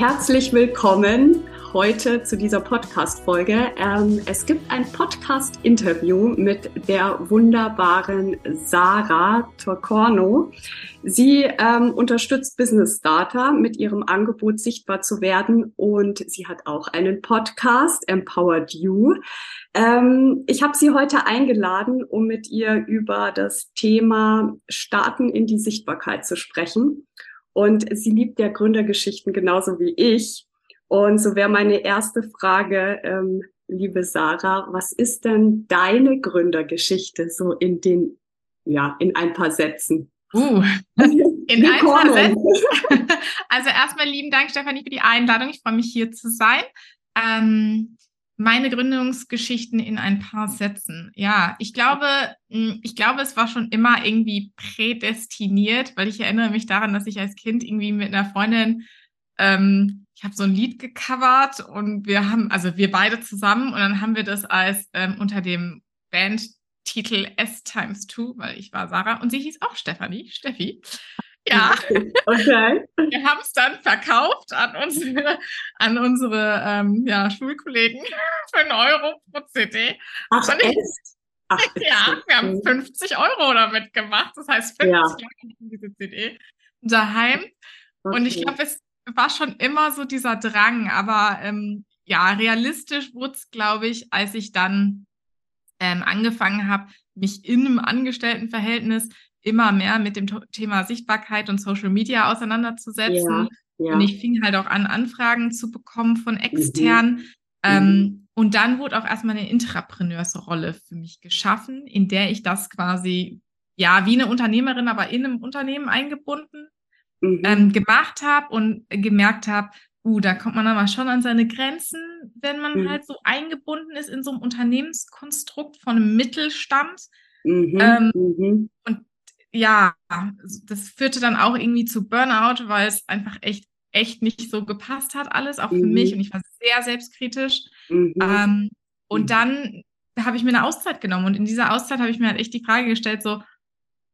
Herzlich willkommen heute zu dieser Podcast-Folge. Ähm, es gibt ein Podcast-Interview mit der wunderbaren Sarah Torcorno. Sie ähm, unterstützt Business Starter mit ihrem Angebot sichtbar zu werden und sie hat auch einen Podcast, Empowered You. Ähm, ich habe sie heute eingeladen, um mit ihr über das Thema Starten in die Sichtbarkeit zu sprechen. Und sie liebt ja Gründergeschichten genauso wie ich. Und so wäre meine erste Frage, ähm, liebe Sarah, was ist denn deine Gründergeschichte so in den, ja, in ein paar Sätzen? Uh, in ein paar Sätzen. Also erstmal lieben Dank, Stefanie, für die Einladung. Ich freue mich hier zu sein. Ähm, meine Gründungsgeschichten in ein paar Sätzen. Ja, ich glaube, ich glaube, es war schon immer irgendwie prädestiniert, weil ich erinnere mich daran, dass ich als Kind irgendwie mit einer Freundin, ähm, ich habe so ein Lied gecovert und wir haben, also wir beide zusammen und dann haben wir das als ähm, unter dem Bandtitel S times two, weil ich war Sarah und sie hieß auch Stefanie, Steffi. Ja. Okay. Wir haben es dann verkauft an unsere, an unsere ähm, ja, Schulkollegen für einen Euro pro CD. Ach, ich, Ach, ja, wir haben 50 Euro damit gemacht. Das heißt 50 ja. Jahre diese CD daheim. Okay. Und ich glaube, es war schon immer so dieser Drang, aber ähm, ja, realistisch wurde es, glaube ich, als ich dann ähm, angefangen habe, mich in einem Angestelltenverhältnis immer mehr mit dem Thema Sichtbarkeit und Social Media auseinanderzusetzen. Ja, ja. Und ich fing halt auch an, Anfragen zu bekommen von mhm. extern. Mhm. Ähm, und dann wurde auch erstmal eine Intrapreneursrolle für mich geschaffen, in der ich das quasi, ja, wie eine Unternehmerin, aber in einem Unternehmen eingebunden mhm. ähm, gemacht habe und gemerkt habe, uh, da kommt man aber schon an seine Grenzen, wenn man mhm. halt so eingebunden ist in so einem Unternehmenskonstrukt von einem Mittelstand. Mhm. Ähm, mhm. und ja, das führte dann auch irgendwie zu Burnout, weil es einfach echt, echt nicht so gepasst hat, alles, auch für mhm. mich. Und ich war sehr selbstkritisch. Mhm. Ähm, und mhm. dann habe ich mir eine Auszeit genommen. Und in dieser Auszeit habe ich mir halt echt die Frage gestellt, so,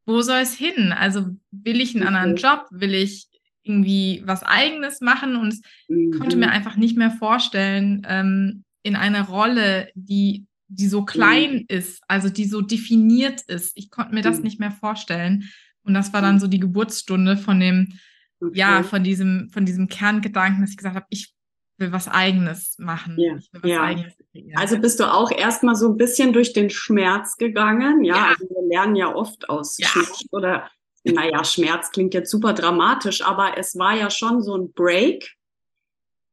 wo soll es hin? Also will ich einen anderen Job? Will ich irgendwie was Eigenes machen? Und ich konnte mir mhm. einfach nicht mehr vorstellen, ähm, in einer Rolle, die die so klein mhm. ist, also die so definiert ist. Ich konnte mir das mhm. nicht mehr vorstellen. Und das war dann mhm. so die Geburtsstunde von dem, okay. ja, von diesem, von diesem Kerngedanken, dass ich gesagt habe, ich will was Eigenes machen. Ja. ja. Eigenes also bist du auch erstmal so ein bisschen durch den Schmerz gegangen. Ja, ja. Also wir lernen ja oft aus ja. Schmerz oder, naja, Schmerz klingt jetzt super dramatisch, aber es war ja schon so ein Break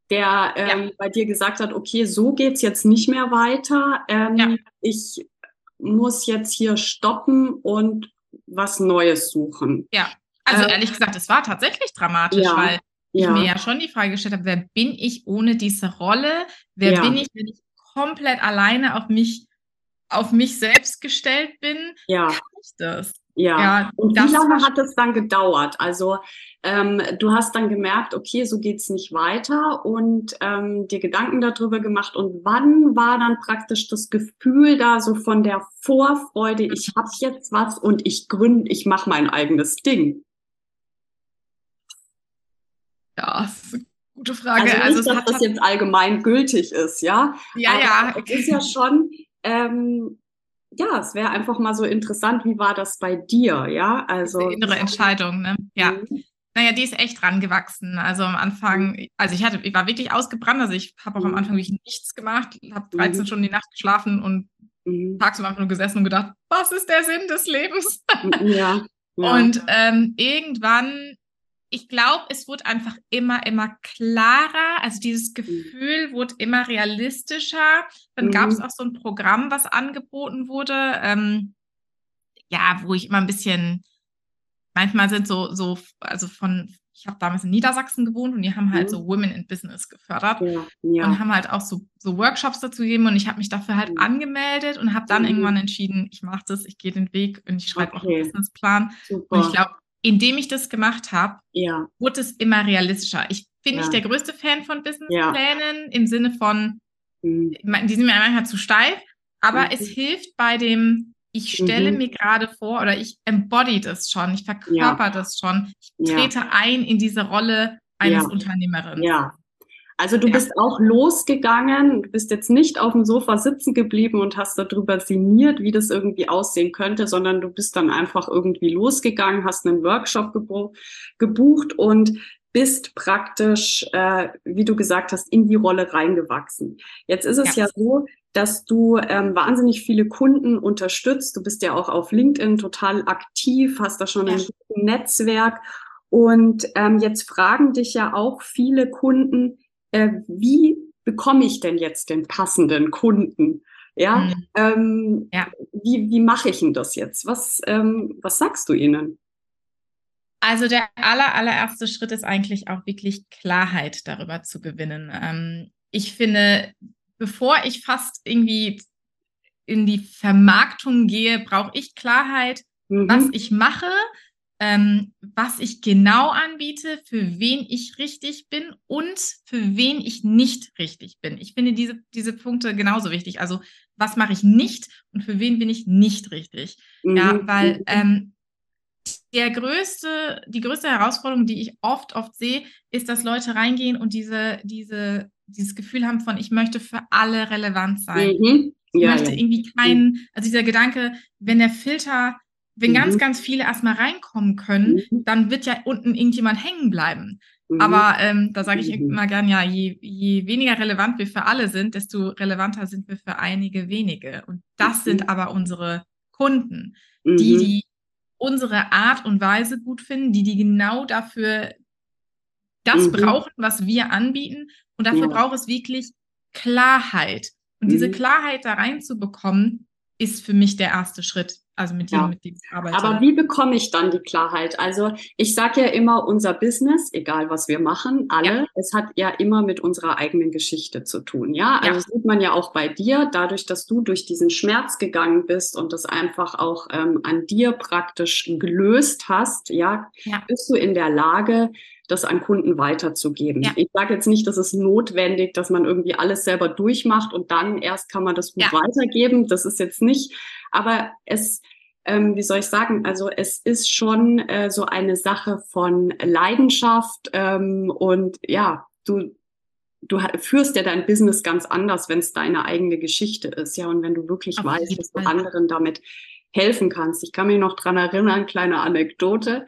der ähm, ja. bei dir gesagt hat, okay, so geht's jetzt nicht mehr weiter. Ähm, ja. Ich muss jetzt hier stoppen und was Neues suchen. Ja, also äh, ehrlich gesagt, es war tatsächlich dramatisch, ja. weil ich mir ja schon die Frage gestellt habe, wer bin ich ohne diese Rolle? Wer bin ich, wenn ich komplett alleine auf mich, auf mich selbst gestellt bin? Ja. Kann ich das? Ja. ja und wie lange hat es dann gedauert? Also ähm, du hast dann gemerkt, okay, so geht's nicht weiter und ähm, dir Gedanken darüber gemacht. Und wann war dann praktisch das Gefühl da so von der Vorfreude, ich habe jetzt was und ich gründe, ich mache mein eigenes Ding? Ja, gute Frage. Also, nicht, also dass das jetzt allgemein gültig ist, ja? Ja, Aber ja. Es ist ja schon ähm, ja, es wäre einfach mal so interessant, wie war das bei dir, ja? Also die innere Entscheidung, ne? Ja. Mhm. Naja, die ist echt rangewachsen. Also am Anfang, mhm. also ich hatte, ich war wirklich ausgebrannt. Also ich habe auch am mhm. Anfang wirklich nichts gemacht, habe 13 mhm. Stunden die Nacht geschlafen und mhm. tagsüber einfach nur gesessen und gedacht, was ist der Sinn des Lebens? ja. ja. Und ähm, irgendwann ich glaube, es wurde einfach immer, immer klarer. Also dieses mhm. Gefühl mhm. wurde immer realistischer. Dann mhm. gab es auch so ein Programm, was angeboten wurde. Ähm, ja, wo ich immer ein bisschen, manchmal sind so, so, also von, ich habe damals in Niedersachsen gewohnt und die haben halt mhm. so Women in Business gefördert ja, ja. und haben halt auch so, so Workshops dazu gegeben und ich habe mich dafür halt mhm. angemeldet und habe dann mhm. irgendwann entschieden, ich mache das, ich gehe den Weg und ich schreibe okay. auch einen Businessplan. Super. Und ich glaube, indem ich das gemacht habe, ja. wurde es immer realistischer. Ich bin nicht der größte Fan von Businessplänen im Sinne von, mhm. die sind mir manchmal zu steif, aber mhm. es hilft bei dem ich stelle mhm. mir gerade vor oder ich embody das schon, ich verkörper ja. das schon, ich trete ja. ein in diese Rolle eines ja. Unternehmerinnen. Ja. Also du bist auch losgegangen, du bist jetzt nicht auf dem Sofa sitzen geblieben und hast darüber sinniert, wie das irgendwie aussehen könnte, sondern du bist dann einfach irgendwie losgegangen, hast einen Workshop gebucht und bist praktisch, äh, wie du gesagt hast, in die Rolle reingewachsen. Jetzt ist es ja, ja so, dass du ähm, wahnsinnig viele Kunden unterstützt. Du bist ja auch auf LinkedIn total aktiv, hast da schon ja. ein Netzwerk. Und ähm, jetzt fragen dich ja auch viele Kunden, äh, wie bekomme ich denn jetzt den passenden Kunden? Ja, mhm. ähm, ja. wie, wie mache ich denn das jetzt? Was, ähm, was sagst du ihnen? Also der aller, allererste Schritt ist eigentlich auch wirklich Klarheit darüber zu gewinnen. Ähm, ich finde, bevor ich fast irgendwie in die Vermarktung gehe, brauche ich Klarheit, mhm. was ich mache, ähm, was ich genau anbiete, für wen ich richtig bin und für wen ich nicht richtig bin. Ich finde diese, diese Punkte genauso wichtig. Also was mache ich nicht und für wen bin ich nicht richtig? Mhm. Ja, weil ähm, der größte, die größte Herausforderung, die ich oft, oft sehe, ist, dass Leute reingehen und diese, diese dieses Gefühl haben von, ich möchte für alle relevant sein. Mhm. Ich ja, möchte ja. irgendwie keinen, also dieser Gedanke, wenn der Filter, wenn mhm. ganz, ganz viele erstmal reinkommen können, mhm. dann wird ja unten irgendjemand hängen bleiben. Mhm. Aber ähm, da sage ich mhm. immer gern, ja, je, je weniger relevant wir für alle sind, desto relevanter sind wir für einige wenige. Und das sind mhm. aber unsere Kunden, die, die unsere Art und Weise gut finden, die, die genau dafür das brauchen, was wir anbieten und dafür ja. braucht es wirklich Klarheit. Und mhm. diese Klarheit da reinzubekommen, ist für mich der erste Schritt. Also mit dem, ja. mit dem ich arbeite. Aber wie bekomme ich dann die Klarheit? Also ich sage ja immer, unser Business, egal was wir machen, alle, ja. es hat ja immer mit unserer eigenen Geschichte zu tun. Ja, also ja. sieht man ja auch bei dir, dadurch, dass du durch diesen Schmerz gegangen bist und das einfach auch ähm, an dir praktisch gelöst hast, ja, ja, bist du in der Lage, das an Kunden weiterzugeben. Ja. Ich sage jetzt nicht, dass es notwendig, dass man irgendwie alles selber durchmacht und dann erst kann man das gut ja. weitergeben. Das ist jetzt nicht, aber es, ähm, wie soll ich sagen, also es ist schon äh, so eine Sache von Leidenschaft ähm, und ja, du du führst ja dein Business ganz anders, wenn es deine eigene Geschichte ist, ja, und wenn du wirklich Auf weißt, dass du anderen damit helfen kannst. Ich kann mich noch dran erinnern, kleine Anekdote.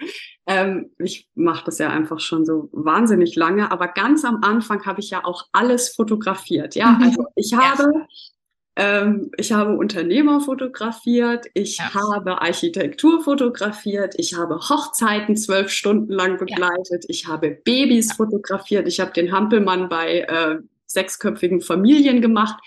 Ähm, ich mache das ja einfach schon so wahnsinnig lange, aber ganz am Anfang habe ich ja auch alles fotografiert. Ja, mhm. also ich habe ähm, ich habe Unternehmer fotografiert, ich ja. habe Architektur fotografiert, ich habe Hochzeiten zwölf Stunden lang begleitet, ja. ich habe Babys ja. fotografiert, ich habe den Hampelmann bei äh, sechsköpfigen Familien gemacht,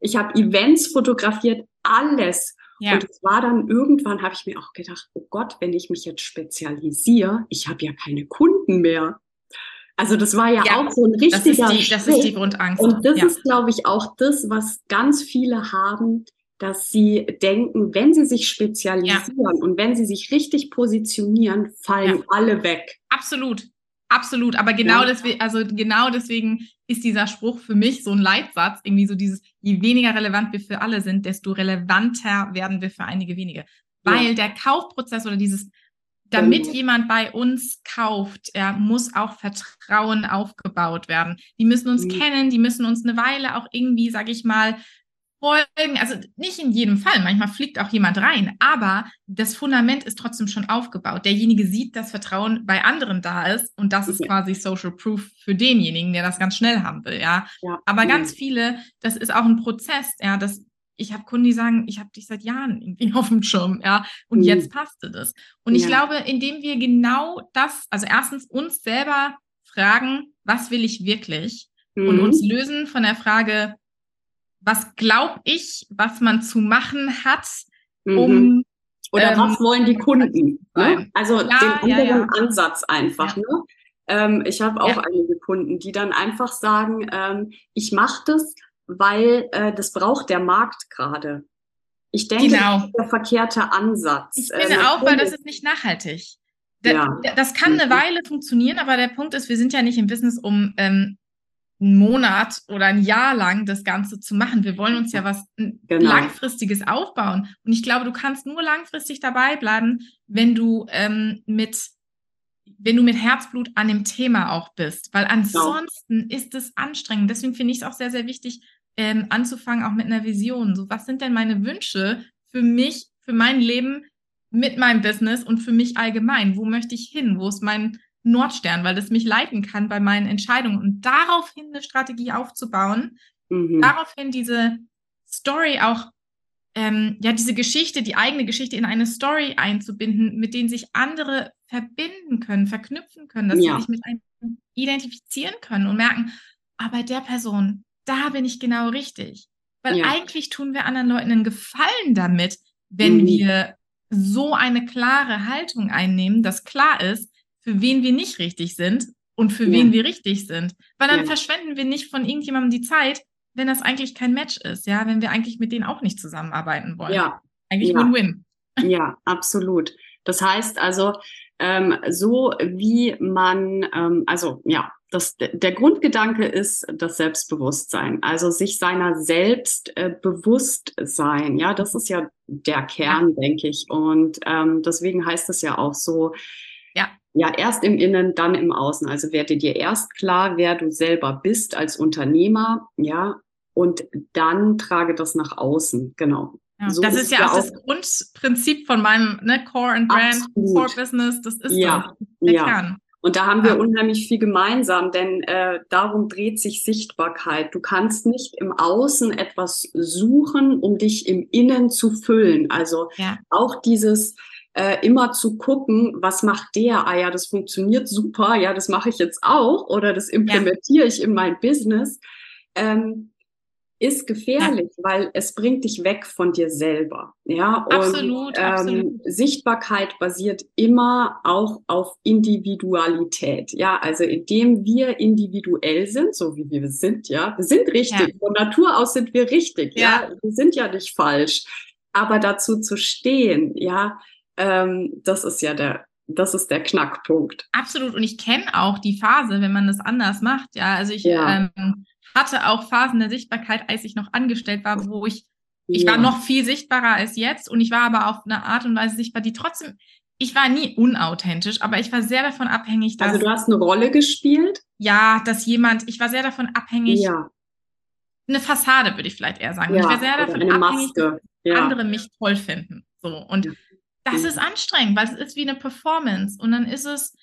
ich habe Events fotografiert, alles. Ja. Und es war dann irgendwann, habe ich mir auch gedacht, oh Gott, wenn ich mich jetzt spezialisiere, ich habe ja keine Kunden mehr. Also das war ja, ja, auch so ein richtiger das ist die, das ist die Grundangst. Und das ja. ist, glaube ich, auch das, was ganz viele haben, dass sie denken, wenn sie sich spezialisieren ja. und wenn sie sich richtig positionieren, fallen alle weg. Absolut. Absolut, aber genau deswegen, also genau deswegen ist dieser Spruch für mich so ein Leitsatz, irgendwie so dieses, je weniger relevant wir für alle sind, desto relevanter werden wir für einige wenige. Weil ja. der Kaufprozess oder dieses, damit ja. jemand bei uns kauft, er muss auch Vertrauen aufgebaut werden. Die müssen uns mhm. kennen, die müssen uns eine Weile auch irgendwie, sag ich mal, folgen. Also nicht in jedem Fall. Manchmal fliegt auch jemand rein, aber das Fundament ist trotzdem schon aufgebaut. Derjenige sieht, dass Vertrauen bei anderen da ist und das ist quasi Social Proof für denjenigen, der das ganz schnell haben will. Ja, ja. aber ganz viele, das ist auch ein Prozess. Ja, das ich habe Kunden, die sagen, ich habe dich seit Jahren irgendwie auf dem Schirm, ja, und mhm. jetzt passte das. Und ich glaube, indem wir genau das, also erstens uns selber fragen, was will ich wirklich? Mhm. Und uns lösen von der Frage, was glaube ich, was man zu machen hat, mhm. um mhm. oder ähm, was wollen die Kunden? Ne? Also ja, den anderen ja, ja. Ansatz einfach. Ne? Ähm, ich habe auch einige Kunden, die dann einfach sagen, ähm, ich mache das, weil äh, das braucht der Markt gerade. Ich denke, genau. das ist der verkehrte Ansatz. Ich finde äh, auch, weil das ist nicht nachhaltig. ja. Das kann eine mhm. Weile funktionieren, aber der Punkt ist, wir sind ja nicht im Business, um ähm, einen Monat oder ein Jahr lang das Ganze zu machen. Wir wollen uns ja was genau. Langfristiges aufbauen. Und ich glaube, du kannst nur langfristig dabei bleiben, wenn du ähm, mit wenn du mit Herzblut an dem Thema auch bist, weil genau. ansonsten genau. ist es anstrengend. Deswegen finde ich es auch sehr, sehr wichtig, ähm, anzufangen, auch mit einer Vision. So, was sind denn meine Wünsche für mich, für mein Leben mit meinem Business und für mich allgemein? Wo möchte ich hin? Wo ist mein Nordstern? Weil das mich leiten kann bei meinen Entscheidungen und daraufhin eine Strategie aufzubauen, mhm. daraufhin diese Story auch ähm, ja, diese Geschichte, die eigene Geschichte in eine Story einzubinden, mit denen sich andere verbinden können, verknüpfen können, dass ja. sie sich mit einem identifizieren können und merken, ah, bei der Person, da bin ich genau richtig. Weil ja. eigentlich tun wir anderen Leuten einen Gefallen damit, wenn mhm. wir so eine klare Haltung einnehmen, dass klar ist, für wen wir nicht richtig sind und für ja. wen wir richtig sind. Weil dann verschwenden wir nicht von irgendjemandem die Zeit, wenn das eigentlich kein Match ist, ja, wenn wir eigentlich mit denen auch nicht zusammenarbeiten wollen. Ja. Eigentlich Win-Win. Ja. ja, absolut. Das heißt also, ähm, so wie man, ähm, also ja, das, der Grundgedanke ist das Selbstbewusstsein, also sich seiner selbst äh, bewusst sein. Ja, das ist ja der Kern, ja. denke ich. Und ähm, deswegen heißt es ja auch so, ja. Ja, erst im Innen, dann im Außen. Also werde dir erst klar, wer du selber bist als Unternehmer, ja, und dann trage das nach außen, genau. Ja, so das ist, ist ja auch das Grundprinzip von meinem ne, Core and Brand, Absolut. Core Business, das ist ja, der ja. Kern. Und da haben wir unheimlich viel gemeinsam, denn äh, darum dreht sich Sichtbarkeit. Du kannst nicht im Außen etwas suchen, um dich im Innen zu füllen. Also ja. auch dieses äh, immer zu gucken, was macht der? Ah ja, das funktioniert super, ja, das mache ich jetzt auch oder das implementiere ja. ich in mein Business. Ähm, ist gefährlich, ja. weil es bringt dich weg von dir selber. Ja, und absolut, ähm, absolut. Sichtbarkeit basiert immer auch auf Individualität. Ja, also indem wir individuell sind, so wie wir sind, ja, wir sind richtig. Ja. Von Natur aus sind wir richtig. Ja, ja? wir sind ja nicht falsch. Aber dazu zu stehen, ja, ähm, das ist ja der das ist der Knackpunkt. Absolut. Und ich kenne auch die Phase, wenn man das anders macht. Ja, also ich ja. ähm, hatte auch Phasen der Sichtbarkeit, als ich noch angestellt war, wo ich, ich ja. war noch viel sichtbarer als jetzt und ich war aber auf eine Art und Weise sichtbar, die trotzdem, ich war nie unauthentisch, aber ich war sehr davon abhängig, dass. Also du hast eine Rolle gespielt? Ja, dass jemand, ich war sehr davon abhängig. Ja. Eine Fassade, würde ich vielleicht eher sagen. Ja, ich war sehr davon abhängig, dass andere mich toll finden. So. Und das ist anstrengend, weil es ist wie eine Performance und dann ist es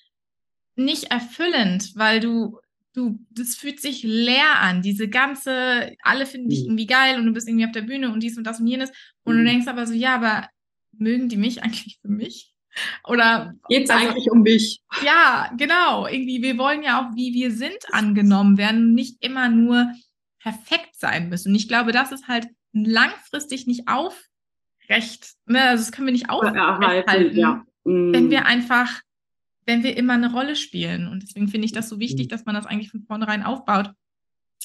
nicht erfüllend, weil du du, das fühlt sich leer an. Diese ganze, alle finden dich mhm. irgendwie geil und du bist irgendwie auf der Bühne und dies und das und jenes. Und du mhm. denkst aber so, ja, aber mögen die mich eigentlich für mich? Oder geht's also, eigentlich um mich? Ja, genau. Irgendwie, wir wollen ja auch, wie wir sind, angenommen werden, nicht immer nur perfekt sein müssen. Und ich glaube, das ist halt langfristig nicht aufrecht. Ne? Also das können wir nicht aufrechterhalten, ja. wenn wir einfach wenn wir immer eine Rolle spielen. Und deswegen finde ich das so wichtig, mhm. dass man das eigentlich von vornherein aufbaut.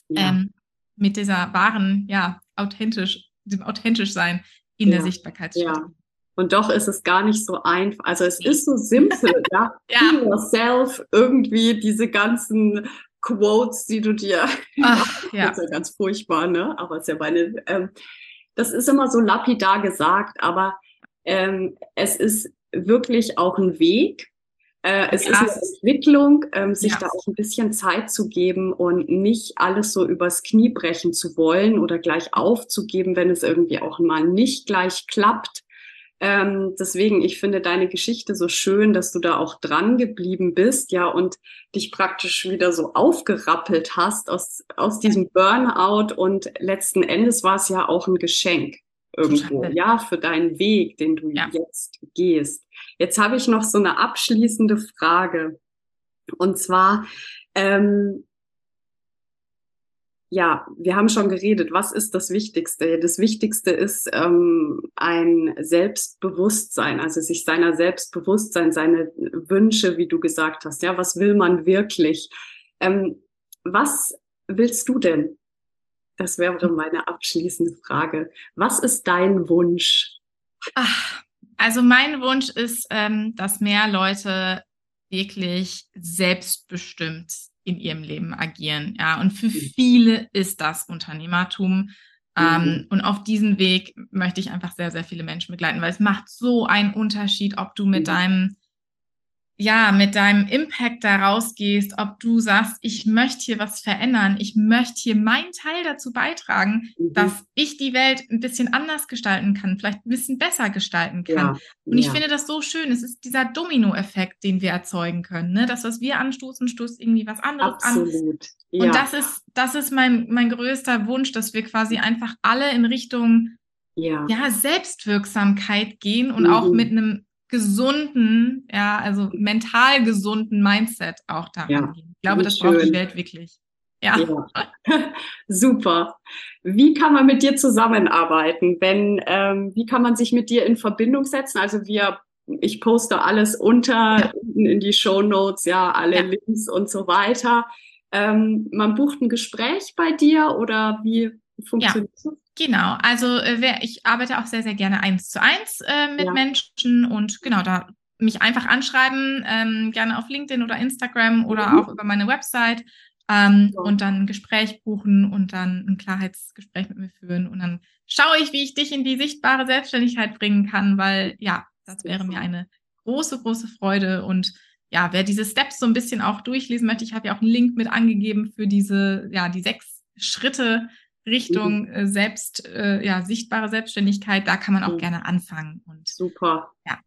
Ja. Ähm, mit dieser wahren, ja, authentisch, dem authentisch sein in ja. der Sichtbarkeit. Ja. Und doch ist es gar nicht so einfach. Also es ist so simpel, ja. ja. Be yourself, irgendwie diese ganzen Quotes, die du dir, Ach, ja. das ist ja ganz furchtbar, ne? Aber es ist ja meine, ähm, das ist immer so lapidar gesagt, aber ähm, es ist wirklich auch ein Weg, äh, es ist eine Entwicklung, ähm, sich ja. da auch ein bisschen Zeit zu geben und nicht alles so übers Knie brechen zu wollen oder gleich aufzugeben, wenn es irgendwie auch mal nicht gleich klappt. Ähm, deswegen, ich finde deine Geschichte so schön, dass du da auch dran geblieben bist, ja, und dich praktisch wieder so aufgerappelt hast aus, aus diesem Burnout und letzten Endes war es ja auch ein Geschenk irgendwo, ja, für deinen Weg, den du ja. jetzt gehst. Jetzt habe ich noch so eine abschließende Frage. Und zwar, ähm, ja, wir haben schon geredet, was ist das Wichtigste? Das Wichtigste ist ähm, ein Selbstbewusstsein, also sich seiner Selbstbewusstsein, seine Wünsche, wie du gesagt hast. Ja, was will man wirklich? Ähm, was willst du denn? Das wäre meine abschließende Frage. Was ist dein Wunsch? Ach, also mein Wunsch ist, ähm, dass mehr Leute wirklich selbstbestimmt in ihrem Leben agieren. Ja, und für mhm. viele ist das Unternehmertum. Ähm, mhm. Und auf diesen Weg möchte ich einfach sehr, sehr viele Menschen begleiten, weil es macht so einen Unterschied, ob du mit mhm. deinem ja, mit deinem Impact da rausgehst, ob du sagst, ich möchte hier was verändern, ich möchte hier meinen Teil dazu beitragen, mhm. dass ich die Welt ein bisschen anders gestalten kann, vielleicht ein bisschen besser gestalten kann. Ja, und ich ja. finde das so schön. Es ist dieser Domino-Effekt, den wir erzeugen können. Ne? Das, was wir anstoßen, stoßt irgendwie was anderes Absolut. an. Ja. Und das ist, das ist mein, mein größter Wunsch, dass wir quasi einfach alle in Richtung ja. ja Selbstwirksamkeit gehen und mhm. auch mit einem gesunden, ja, also mental gesunden Mindset auch da ja, Ich glaube, das schön. braucht die Welt wirklich. Ja. ja. Super. Wie kann man mit dir zusammenarbeiten? Wenn, ähm, wie kann man sich mit dir in Verbindung setzen? Also wir, ich poste alles unter ja. in die Show Notes, ja, alle Links und so weiter. Ähm, man bucht ein Gespräch bei dir oder wie funktioniert das? Genau, also äh, ich arbeite auch sehr, sehr gerne eins zu eins äh, mit ja. Menschen und genau, da mich einfach anschreiben, ähm, gerne auf LinkedIn oder Instagram oder mhm. auch über meine Website ähm, ja. und dann ein Gespräch buchen und dann ein Klarheitsgespräch mit mir führen und dann schaue ich, wie ich dich in die sichtbare Selbstständigkeit bringen kann, weil ja, das wäre mir eine große, große Freude und ja, wer diese Steps so ein bisschen auch durchlesen möchte, ich habe ja auch einen Link mit angegeben für diese, ja, die sechs Schritte, Richtung mhm. äh, selbst, äh, ja, sichtbare Selbstständigkeit, da kann man auch mhm. gerne anfangen. Und, super. Ja.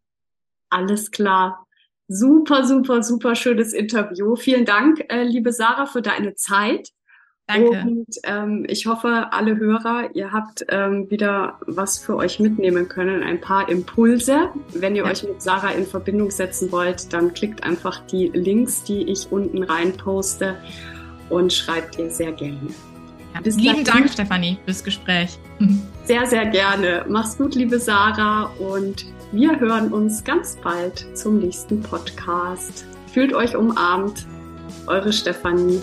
Alles klar. Super, super, super schönes Interview. Vielen Dank, äh, liebe Sarah, für deine Zeit. Danke. Und ähm, ich hoffe, alle Hörer, ihr habt ähm, wieder was für euch mitnehmen können, ein paar Impulse. Wenn ihr ja. euch mit Sarah in Verbindung setzen wollt, dann klickt einfach die Links, die ich unten rein poste und schreibt ihr sehr gerne. Ja, lieben Dank, Stefanie, fürs Gespräch. Sehr, sehr gerne. Mach's gut, liebe Sarah, und wir hören uns ganz bald zum nächsten Podcast. Fühlt euch umarmt, eure Stefanie.